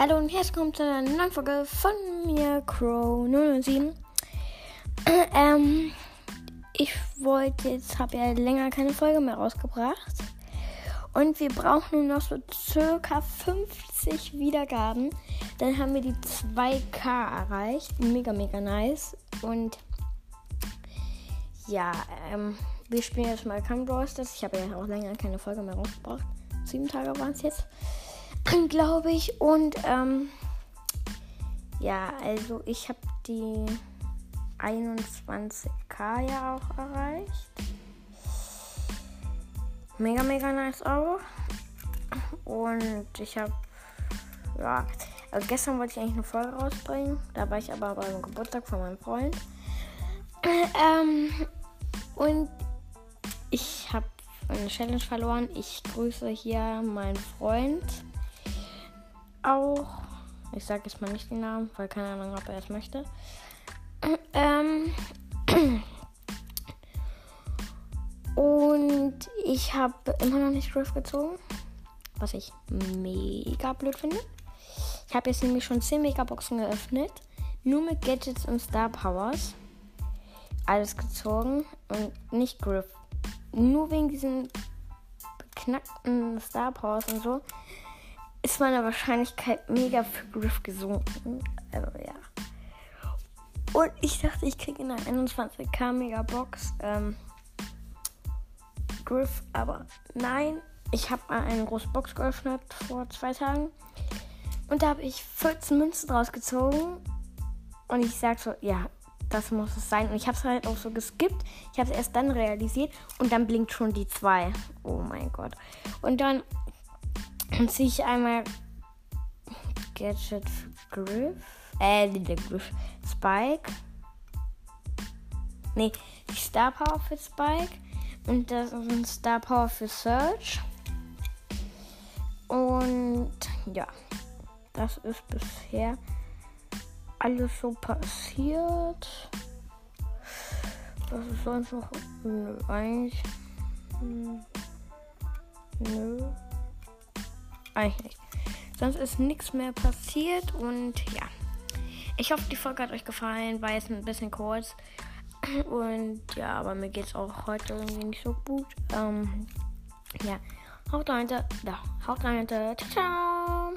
Hallo und herzlich willkommen zu einer neuen Folge von mir, Crow007. ähm, ich wollte jetzt, habe ja länger keine Folge mehr rausgebracht. Und wir brauchen nur noch so circa 50 Wiedergaben. Dann haben wir die 2K erreicht. Mega, mega nice. Und ja, ähm, wir spielen jetzt mal Brawl Stars. Ich habe ja auch länger keine Folge mehr rausgebracht. Sieben Tage waren es jetzt. Glaube ich. Und ähm, ja, also ich habe die 21k ja auch erreicht. Mega, mega nice auch. Und ich habe, ja, also gestern wollte ich eigentlich eine Folge rausbringen. Da war ich aber beim Geburtstag von meinem Freund. Ähm, und ich habe eine Challenge verloren. Ich grüße hier meinen Freund auch. Ich sage jetzt mal nicht den Namen, weil keine Ahnung, ob er es möchte. Ähm. Und ich habe immer noch nicht Griff gezogen. Was ich mega blöd finde. Ich habe jetzt nämlich schon 10 Megaboxen geöffnet. Nur mit Gadgets und Star Powers. Alles gezogen und nicht Griff. Nur wegen diesen beknackten Star Powers und so ist meine Wahrscheinlichkeit mega für Griff gesunken. Also ja. Und ich dachte, ich kriege in der 21k Megabox ähm, Griff, aber nein. Ich habe mal eine große Box geöffnet vor zwei Tagen. Und da habe ich 14 Münzen rausgezogen. Und ich sag so, ja, das muss es sein. Und ich habe es halt auch so geskippt. Ich habe es erst dann realisiert. Und dann blinkt schon die 2. Oh mein Gott. Und dann dann ziehe ich einmal Gadget Griff. Äh, der Griff. Spike. Nee, Star Power für Spike. Und das ist ein Star Power für Search. Und ja, das ist bisher alles so passiert. Was ist sonst noch? Nö, eigentlich. Nö eigentlich nicht. Sonst ist nichts mehr passiert und ja. Ich hoffe, die Folge hat euch gefallen. War jetzt ein bisschen kurz. Und ja, aber mir geht es auch heute irgendwie nicht so gut. Ähm, ja. Haut rein, da. Haut rein, ciao, ciao.